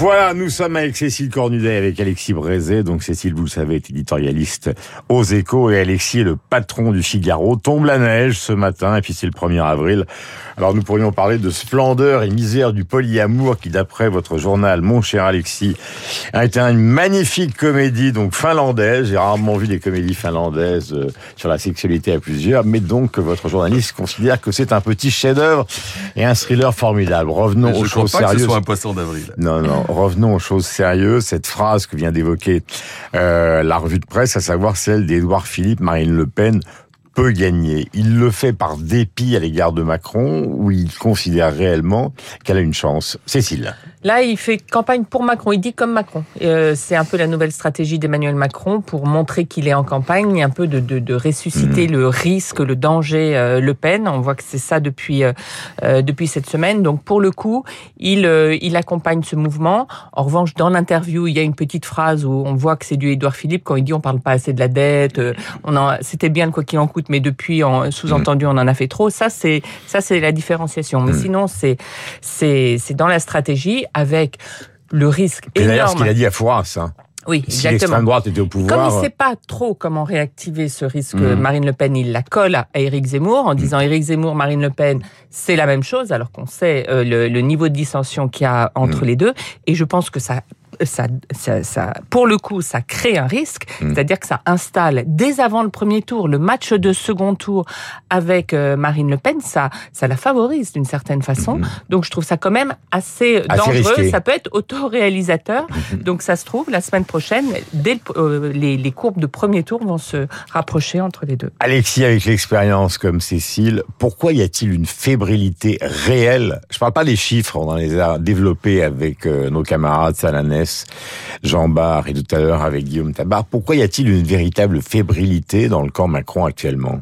Voilà, nous sommes avec Cécile Cornudet, avec Alexis Brézé. Donc Cécile, vous le savez, est éditorialiste aux échos et Alexis est le patron du Figaro. Tombe la neige ce matin et puis c'est le 1er avril. Alors nous pourrions parler de splendeur et misère du polyamour qui, d'après votre journal, mon cher Alexis, a été une magnifique comédie donc finlandaise. J'ai rarement vu des comédies finlandaises euh, sur la sexualité à plusieurs, mais donc votre journaliste considère que c'est un petit chef-d'œuvre et un thriller formidable. Revenons aux choses sérieuses. Que ce soit un poisson d'avril. Non, non revenons aux choses sérieuses. Cette phrase que vient d'évoquer euh, la revue de presse, à savoir celle d'Édouard Philippe, Marine Le Pen, peut gagner. Il le fait par dépit à l'égard de Macron ou il considère réellement qu'elle a une chance Cécile. Là, il fait campagne pour Macron. Il dit comme Macron. Euh, c'est un peu la nouvelle stratégie d'Emmanuel Macron pour montrer qu'il est en campagne, un peu de, de, de ressusciter mmh. le risque, le danger euh, Le Pen. On voit que c'est ça depuis euh, depuis cette semaine. Donc pour le coup, il il accompagne ce mouvement. En revanche, dans l'interview, il y a une petite phrase où on voit que c'est du Édouard Philippe quand il dit on parle pas assez de la dette. on c'était bien le quoi qu'il en coûte, mais depuis, sous-entendu, on en a fait trop. Ça c'est ça c'est la différenciation. Mais mmh. sinon, c'est c'est c'est dans la stratégie avec le risque Et énorme. d'ailleurs, ce qu'il a dit à Fouras, hein. Oui, si exactement. l'extrême droite était au pouvoir. Comme il ne sait pas trop comment réactiver ce risque, Mhm. Marine Le Pen, il la colle à Éric Zemmour en disant Éric Zemmour, Marine Le Pen, c'est la même chose, alors qu'on sait euh, le, le niveau de dissension qu'il y a entre les deux. Et je pense que ça, ça, ça, ça- pour le coup, ça crée un risque, Mhm. c'est-à-dire que ça installe dès avant le premier tour, le match de second tour avec euh, Marine Le Pen, ça, ça la favorise d'une certaine façon. Mhm. Donc je trouve ça quand même assez, Assez dangereux. risqué. Ça peut être autoréalisateur. Mhm. Donc ça se trouve, la semaine prochaine, dès le- euh, les, les courbes de premier tour vont se rapprocher entre les deux. Alexis, avec l'expérience comme Cécile, pourquoi y a-t-il une fébrilité réelle? Je parle pas des chiffres, on en les a développés avec euh, nos camarades Salanès, Jean Barre et tout à l'heure avec Guillaume Tabar. Pourquoi y a-t-il une véritable fébrilité dans le camp Macron actuellement?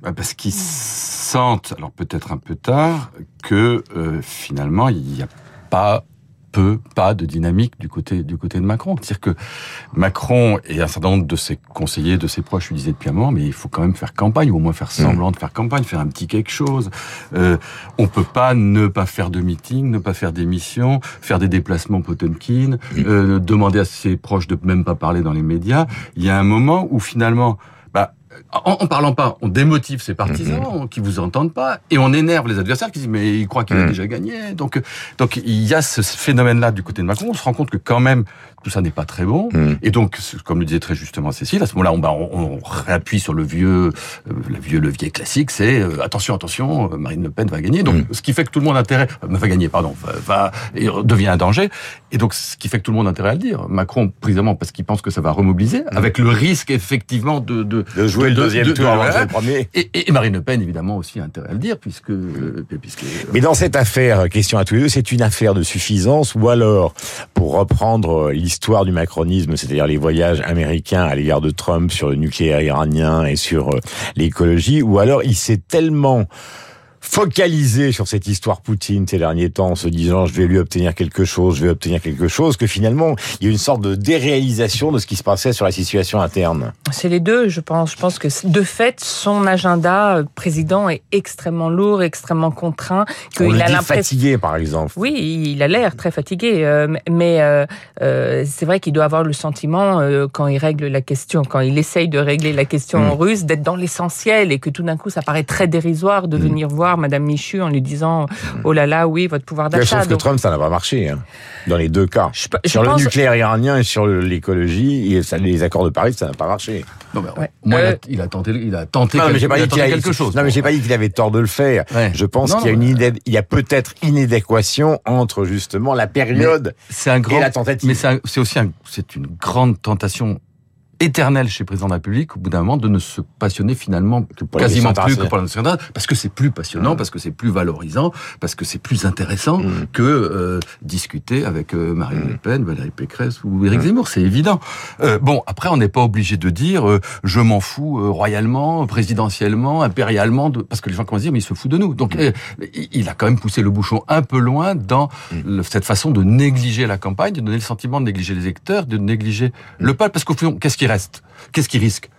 Bah, Parce qu'ils sentent, alors peut-être un peu tard, que euh, finalement il n'y a pas peu, pas de dynamique du côté du côté de Macron. C'est-à-dire que Macron et un certain nombre de ses conseillers, de ses proches lui disaient depuis un moment, mais il faut quand même faire campagne, ou au moins faire semblant de faire campagne, faire un petit quelque chose. Euh, on peut pas ne pas faire de meeting, ne pas faire d'émissions, faire des déplacements Potemkin, euh, demander à ses proches de même pas parler dans les médias. Il y a un moment où finalement, en, en parlant pas, on démotive ses partisans qui vous entendent pas et on énerve les adversaires qui disent mais il croit qu'il a Mhm. déjà gagné. Donc, donc il y a ce phénomène-là du côté de Macron. On se rend compte que quand même tout ça n'est pas très bon. Mhm. Et donc, comme le disait très justement Cécile, à ce moment-là, on, bah, on, on réappuie sur le vieux, euh, le vieux levier classique, c'est euh, attention, attention, euh, Marine Le Pen va gagner. Donc, Mhm. ce qui fait que tout le monde a intérêt, euh, va gagner, pardon, va, va et devient un danger. Et donc, ce qui fait que tout le monde a intérêt à le dire. Macron, précisément parce qu'il pense que ça va remobiliser, avec le risque effectivement de de, De jouer le de- deuxième de- tour de- avant de voilà. jouer le premier Et, et Marine Le Pen, évidemment, aussi a intérêt à le dire, puisque, euh, puisque Mais dans cette affaire, question à tous les deux, c'est une affaire de suffisance ou alors, pour reprendre l'histoire du macronisme, c'est-à-dire les voyages américains à l'égard de Trump sur le nucléaire iranien et sur euh, l'écologie, ou alors il s'est tellement focalisé sur cette histoire Poutine ces derniers temps en se disant je vais lui obtenir quelque chose, je vais obtenir quelque chose, que finalement il y a une sorte de déréalisation de ce qui se passait sur la situation interne. C'est les deux, je pense. Je pense que de fait, son agenda euh, président est extrêmement lourd, extrêmement contraint. On qu'il le a dit fatigué par exemple. Oui, il a l'air très fatigué, euh, mais euh, euh, c'est vrai qu'il doit avoir le sentiment, quand il règle la question, quand il essaye de régler la question Mm. russe, d'être dans l'essentiel et que tout d'un coup, ça paraît très dérisoire de Mm. venir voir Madame Michu en lui disant oh là là, oui, votre pouvoir Mais d'achat. Sauf que Donc, Trump, ça n'a pas marché, hein, dans les deux cas. je, pe- je Sur le nucléaire iranien et sur l'écologie, et ça, les accords de Paris, ça n'a pas marché. non, mais, Ouais. a- Euh, il, a, tenté, il a tenté, Non, mais quelque, pas il a a- quelque chose. Non, mais j'ai pas dit qu'il avait tort de le faire. Ouais. Je pense qu'il y a une mais- idée, il y a peut-être inadéquation entre justement la période C'est un grand, et la tentative. mais c'est aussi un- c'est une grande tentation éternelle chez le président de la République, au bout d'un moment, de ne se passionner finalement quasiment plus que pour la nation internationale, parce que c'est plus passionnant, Mm. parce que c'est plus valorisant, parce que c'est plus intéressant Mm. que euh, discuter avec euh, Marine Mm. Le Pen, Valérie Pécresse ou Éric Mm. Zemmour, c'est évident. Euh, bon, après, on n'est pas obligé de dire je m'en fous royalement, présidentiellement, impérialement, de... parce que les gens commencent à dire mais il se fout de nous. Donc, il- a quand même poussé le bouchon un peu loin dans cette façon de négliger la campagne, de donner le sentiment de négliger les électeurs, de négliger le peuple, parce qu'au fond, qu'est-ce qui reste Qu'est-ce qui risque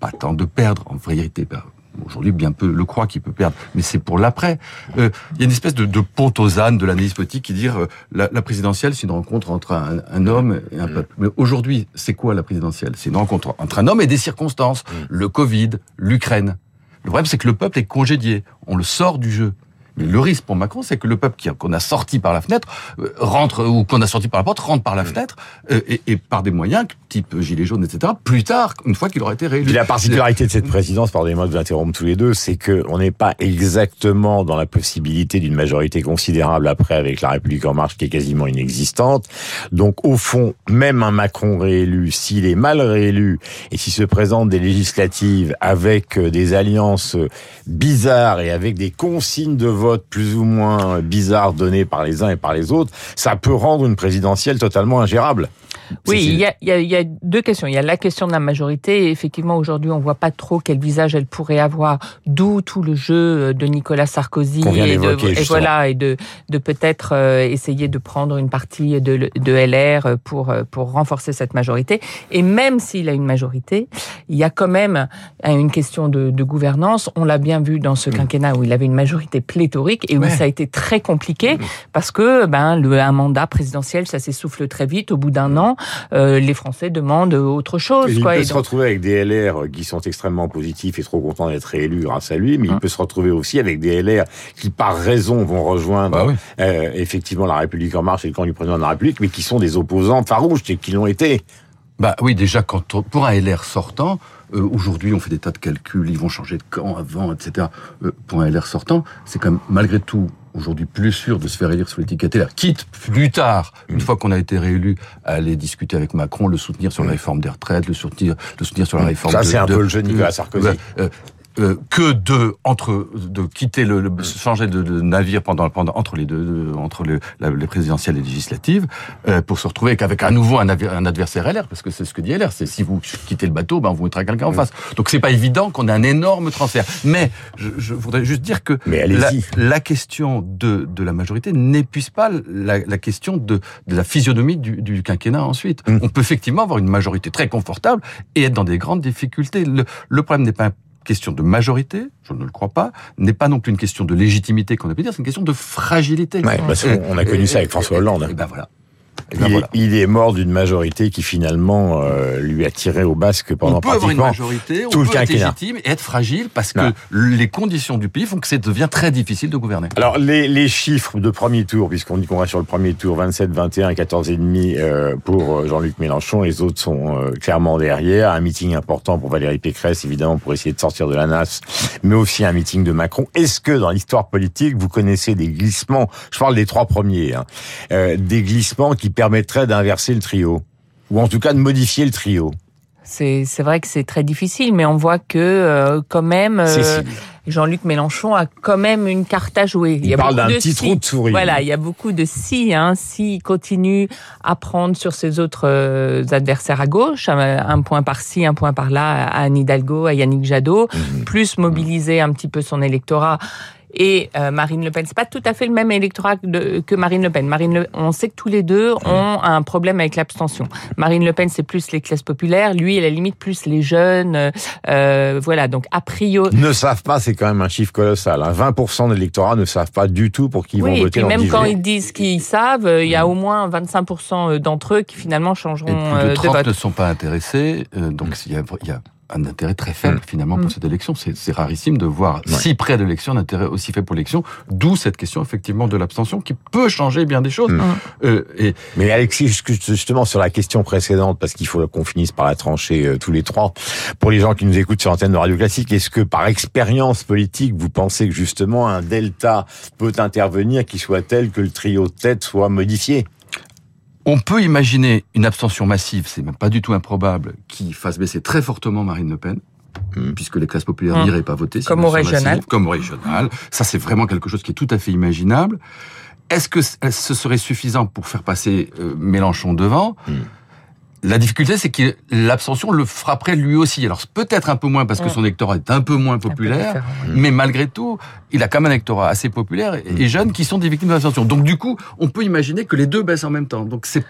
Pas tant de perdre, en vérité. bah, aujourd'hui bien peu le croient qu'il peut perdre, mais c'est pour l'après. Euh, il y a une espèce de, de ponte aux ânes de l'analyse politique qui dit euh, la, la, présidentielle, c'est une rencontre entre un, un homme et un mm. peuple. Mais aujourd'hui, c'est quoi la présidentielle? C'est une rencontre entre un homme et des circonstances. Mm. Le Covid, l'Ukraine. Le problème, c'est que le peuple est congédié. On le sort du jeu. Mais le risque pour Macron, c'est que le peuple qu'on a sorti par la fenêtre euh, rentre ou qu'on a sorti par la porte rentre par la fenêtre euh, et, et, par des moyens type gilet jaune, etc. Plus tard, une fois qu'il aura été réélu. la particularité de cette présidence, pardonnez-moi de vous interrompre tous les deux, c'est que on n'est pas exactement dans la possibilité d'une majorité considérable après avec la République en marche qui est quasiment inexistante. Donc au fond, même un Macron réélu, s'il est mal réélu et s'il se présente des législatives avec euh, des alliances bizarres et avec des consignes de vote plus ou moins bizarres donnés par les uns et par les autres, ça peut rendre une présidentielle totalement ingérable. Oui, il y, a, il, y a, deux questions. Il y a la question de la majorité. Et effectivement, aujourd'hui, on voit pas trop quel visage elle pourrait avoir. D'où tout le jeu de Nicolas Sarkozy et, de, et voilà et de, de peut-être euh, essayer de prendre une partie de, de LR pour pour renforcer cette majorité. Et même s'il a une majorité, il y a quand même une question de, de gouvernance. On l'a bien vu dans ce mm. quinquennat où il avait une majorité pléthorique et où ça a été très compliqué mm. parce que ben le un mandat présidentiel, ça s'essouffle très vite. Au bout d'un an, euh, les Français demandent autre chose. il peut se retrouver avec des LR qui sont extrêmement positifs et trop contents d'être réélus grâce à lui, mais il hein. peut se retrouver aussi avec des LR qui, par raison, vont rejoindre bah euh, effectivement la République en marche et le camp du président de la République, mais qui sont des opposants farouches et qui l'ont été. Bah oui, déjà quand pour un LR sortant, euh, aujourd'hui on fait des tas de calculs, ils vont changer de camp avant, etc. pour un LR sortant, c'est quand même malgré tout aujourd'hui plus sûr de se faire élire sur l'étiquette LR, quitte plus tard, une mmh. fois qu'on a été réélu, à aller discuter avec Macron, le soutenir sur la mmh. réforme des retraites, le soutenir, le soutenir sur la mmh. réforme. Ça, c'est un peu le jeu Nicolas Sarkozy. Euh, euh, que de entre de quitter le, le changer de, de, navire pendant pendant entre les deux entre les, les présidentielles et législatives euh, pour se retrouver avec à nouveau un, un, adversaire LR parce que c'est ce que dit LR c'est si vous quittez le bateau ben vous mettrez quelqu'un en face. Donc c'est pas évident qu'on ait un énorme transfert. Mais je, je voudrais juste dire que la, la, question de de la majorité n'épuise pas la, la, question de de la physionomie du, du quinquennat ensuite. Mmh. on peut effectivement avoir une majorité très confortable et être dans des grandes difficultés. Le, le problème n'est pas question de majorité, je ne le crois pas, n'est pas non plus une question de légitimité qu'on a pu dire, c'est une question de fragilité. Ouais, bah, on a connu ça avec François Hollande. Et ben voilà. Ben il, est, il, est, mort d'une majorité qui finalement euh, lui a tiré au basque pendant on peut avoir une majorité, on tout peut être légitime et être fragile parce que les conditions du pays font que ça devient très difficile de gouverner. Alors les, les chiffres de premier tour, puisqu'on dit qu'on va sur le premier tour, 27, 21, 14 et demi euh, pour euh, Jean-Luc Mélenchon, les autres sont euh, clairement derrière. Un meeting important pour Valérie Pécresse, évidemment, pour essayer de sortir de la NAS, mais aussi un meeting de Macron. Est-ce que dans l'histoire politique, vous connaissez des glissements, je parle des trois premiers, hein, euh, des glissements qui permettrait d'inverser le trio, ou en tout cas de modifier le trio. C'est vrai que c'est très difficile, mais on voit que euh, quand même. Euh, Jean-Luc Mélenchon a quand même une carte à jouer. Il, il parle d'un petit trou de souris. Voilà, il y a beaucoup de si. Hein, S'il continue à prendre sur ses autres euh, adversaires à gauche, un point par-ci, un point par-là, à Anne Hidalgo, à Yannick Jadot, mmh. plus mobiliser un petit peu son électorat et euh, Marine Le Pen. C'est pas tout à fait le même électorat que, que Marine Le Pen. Marine Le, on sait que tous les deux ont un problème avec l'abstention. Marine Le Pen, c'est plus les classes populaires. Lui, à la limite, plus les jeunes. Euh, euh voilà. Donc, a priori. Ne savent pas, c'est quand même un chiffre colossal. Hein. 20% de l'électorat ne savent pas du tout pour qui ils oui, vont voter. Et puis même quand ils disent qu'ils savent, euh, il y a mm. au moins 25% d'entre eux qui finalement changeront et plus de, 30 vote. ne sont pas intéressés. donc, il y a, y a un intérêt très faible mmh. finalement pour mmh. cette élection. C'est rarissime de voir ouais. si près de l'élection un intérêt aussi fait pour l'élection. D'où cette question effectivement de l'abstention qui peut changer bien des choses. Mmh. Euh, et... Mais Alexis, justement sur la question précédente, parce qu'il faut qu'on finisse par la trancher euh, tous les trois, pour les gens qui nous écoutent sur l'antenne de Radio Classique, est-ce que par expérience politique, vous pensez que justement un delta peut intervenir qui soit tel que le trio de tête soit modifié? On peut imaginer une abstention massive, c'est même pas du tout improbable, qui fasse baisser très fortement Marine Le Pen. Mmh. Puisque les classes populaires mmh. n'iraient pas voter. Comme au régional. Massive, comme au régional. Ça, c'est vraiment quelque chose qui est tout à fait imaginable. Est-ce que ce serait suffisant pour faire passer euh, Mélenchon devant? Mmh. La difficulté, c'est que l'abstention le frapperait lui aussi. Alors peut-être un peu moins parce que son électorat est un peu moins populaire, peu mais malgré tout, il a quand même un électorat assez populaire et, et jeune qui sont des victimes de l'abstention. Donc du coup, on peut imaginer que les deux baissent en même temps. Donc c'est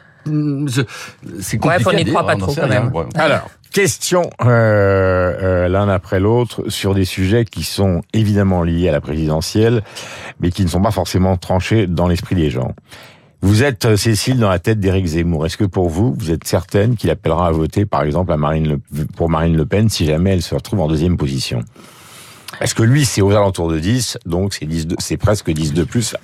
c'est compliqué. Bref, on n'y croit pas trop quand même. Alors, Question euh, euh, l'un après l'autre sur des sujets qui sont évidemment liés à la présidentielle, mais qui ne sont pas forcément tranchés dans l'esprit des gens. Vous êtes, euh, Cécile, dans la tête d'Éric Zemmour. Est-ce que pour vous, vous êtes certaine qu'il appellera à voter, par exemple, pour Marine Le Pen si jamais elle se retrouve en deuxième position? Est-ce que lui, c'est aux alentours de 10, donc c'est 10 de- c'est presque 10 de plus.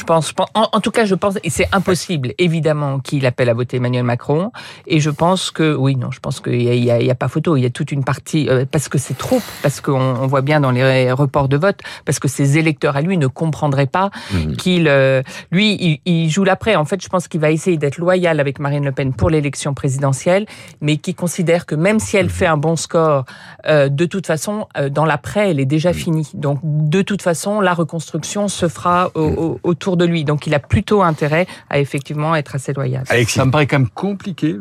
Je pense, je pense- en, en tout cas, je pense, et c'est impossible, évidemment, qu'il appelle à voter Emmanuel Macron. Et je pense que, oui, non, je pense qu'il y a, pas photo. Il y a toute une partie, euh, parce que c'est trop, parce qu'on on voit bien dans les reports de vote, parce que ses électeurs à lui ne comprendraient pas Mhm. qu'il, euh, lui, il, il joue l'après. En fait, je pense qu'il va essayer d'être loyal avec Marine Le Pen pour l'élection présidentielle, mais qui considère que même si elle Mhm. fait un bon score, euh, de toute façon, euh, dans l'après, elle est Mhm. déjà finie. Donc, de toute façon, la reconstruction se fera au- au- autour de lui. Donc, il a plutôt intérêt à effectivement être assez loyal. Alexis, Ça me paraît quand même compliqué.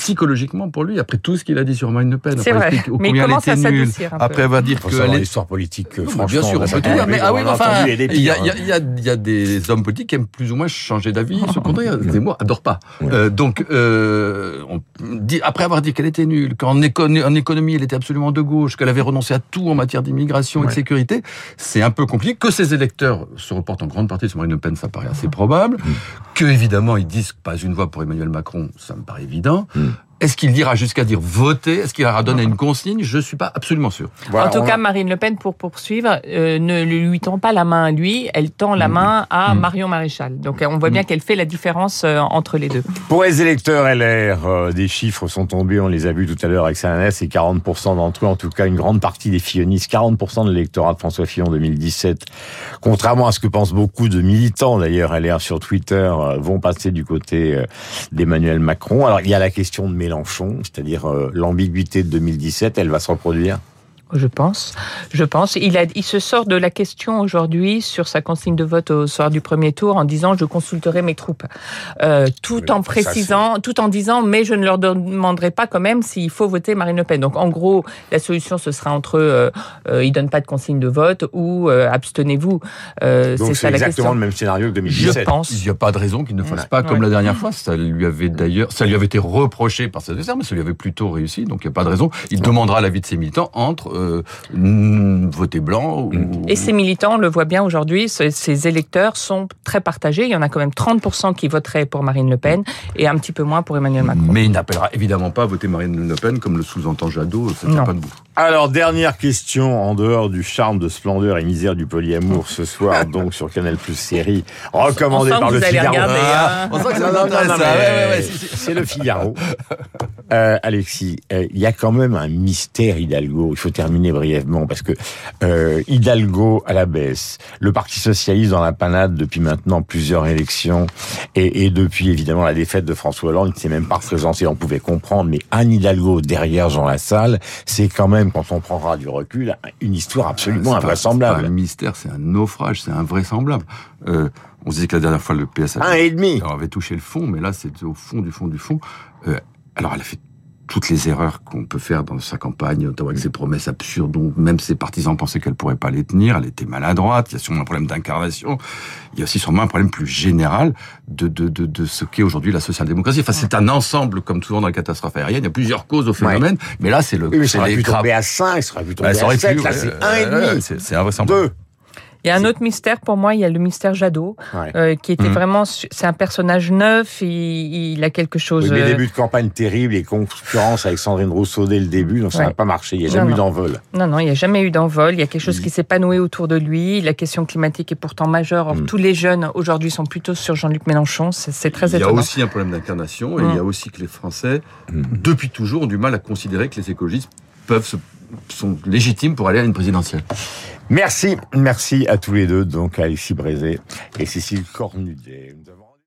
Psychologiquement pour lui, après tout ce qu'il a dit sur Marine Le Pen, C'est après vrai, expliquer mais il combien elle commence à nulle, après avoir dit que est- l'histoire politique, Non, franchement. bien sûr, on peut tout dire, mais ah oui, enfin, il y a, pires, il y a- il y a- il y a des hommes politiques qui aiment plus ou moins changer d'avis, se contredire. Zemmour adore pas. Ouais. Euh, donc, euh, on dit, après avoir dit qu'elle était nulle, qu'en économie, en économie, elle était absolument de gauche, qu'elle avait renoncé à tout en matière d'immigration et de sécurité, c'est un peu compliqué. Que ses électeurs se reportent en grande partie sur Marine Le Pen, ça paraît assez probable. Mm. Que, évidemment, ils disent pas une voix pour Emmanuel Macron, ça me paraît évident. Mm. Est-ce qu'il dira jusqu'à dire voter? Est-ce qu'il aura donné une consigne? Je suis pas absolument sûr. Voilà, en tout cas, a- Marine Le Pen, pour poursuivre, euh, ne lui tend pas la main à lui, elle tend Mm. la main à Marion Maréchal. Donc, euh, on voit bien qu'elle fait la différence euh, entre les deux. Pour les électeurs LR, euh, des chiffres sont tombés, on les a vus tout à l'heure avec Sananès, et 40% d'entre eux, en tout cas une grande partie des fillonistes, 40% de l'électorat de François Fillon 2017, contrairement à ce que pensent beaucoup de militants d'ailleurs LR sur Twitter, euh, vont passer du côté euh, d'Emmanuel Macron. Alors il y a la question de C'est-à-dire euh, l'ambiguïté de 2017, elle va se reproduire? Je pense. Je pense. Il, a, il se sort de la question aujourd'hui sur sa consigne de vote au soir du premier tour en disant je consulterai mes troupes, Euh, tout Oui, en ça, précisant, tout en disant mais je ne leur demanderai pas quand même s'il faut voter Marine Le Pen. Donc en gros, la solution ce sera entre euh, euh, ils donnent pas de consigne de vote ou euh, abstenez-vous. Euh, c'est c'est ça la exactement question. le même scénario que Je 2017. pense. Il n'y a pas de raison qu'il ne fasse Ouais. pas comme Ouais. la dernière fois. Ça lui avait d'ailleurs, ça lui avait été reproché par ses adversaires, mais ça lui avait plutôt réussi. Donc il n'y a pas de raison. Il demandera l'avis de ses militants entre euh, mm, voter blanc ou. Et ces militants, on le voit bien aujourd'hui, ce- ces électeurs sont très partagés. Il y en a quand même 30% qui voteraient pour Marine Le Pen et un petit peu moins pour Emmanuel Macron. Mais il n'appellera évidemment pas à voter Marine Le Pen comme le sous-entend Jadot. Ça tient pas debout. Alors, dernière question, en dehors du charme de splendeur et misère du polyamour ce soir, donc sur Canal Plus série, sent par que le Figaro. regarder, hein. on sent que ça Non, vous non, intéresse, non, ça. mais Ouais, ouais, ouais, si, si. C'est le Figaro. Euh, Alexis, euh, il y a quand même un mystère Hidalgo. Il faut terminer brièvement parce que euh, Hidalgo à la baisse, le Parti socialiste dans la panade depuis maintenant plusieurs élections et, et depuis évidemment la défaite de François Hollande, il ne s'est même pas représenté. On pouvait comprendre, mais Anne Hidalgo derrière Jean Lassalle, c'est quand même quand on prendra du recul une histoire absolument C'est pas- C'est invraisemblable. un mystère, c'est un naufrage, c'est invraisemblable. Euh, on se disait que la dernière fois, le PS Un avait, et demi. avait touché le fond, mais là, c'était au fond du fond du fond. Alors, elle a fait toutes les erreurs qu'on peut faire dans sa campagne, notamment avec ses promesses absurdes, dont même ses partisans pensaient qu'elle pourrait pas les tenir. Elle était maladroite. Il y a sûrement un problème d'incarnation. Il y a aussi sûrement un problème plus général de, de, de, de ce qu'est aujourd'hui la social-démocratie. Enfin, c'est un ensemble, comme souvent dans la catastrophe aérienne. Il y a plusieurs causes au phénomène. Mais là, c'est le, Oui, mais ça aurait pu tomber à 5, ça aurait pu tomber à aurait 7, pu, là ouais, c'est ouais, 1 et ouais, demi. c'est- C'est invraisemblable. 2. Il y a un autre mystère pour moi, il y a le mystère Jadot, Ouais. euh, qui était Mhm. vraiment, c'est un personnage neuf, il, il a quelque chose. Oui, mais euh, début de campagne terrible et concurrence avec Sandrine Rousseau dès le début, donc ça Ouais. n'a pas marché. Il n'y a Non, jamais eu d'envol. Non, non, il n'y a jamais eu d'envol. Il y a quelque chose qui s'est pas noué autour de lui. La question climatique est pourtant majeure. Or, Mm. tous les jeunes aujourd'hui sont plutôt sur Jean-Luc Mélenchon. C'est très Il y a étonnant. aussi un problème d'incarnation et il y a aussi que les Français, depuis toujours, ont du mal à considérer que les écologistes peuvent se- sont légitimes pour aller à une présidentielle. Merci, merci à tous les deux, donc à Alexis Brézé et Cécile Cornudet.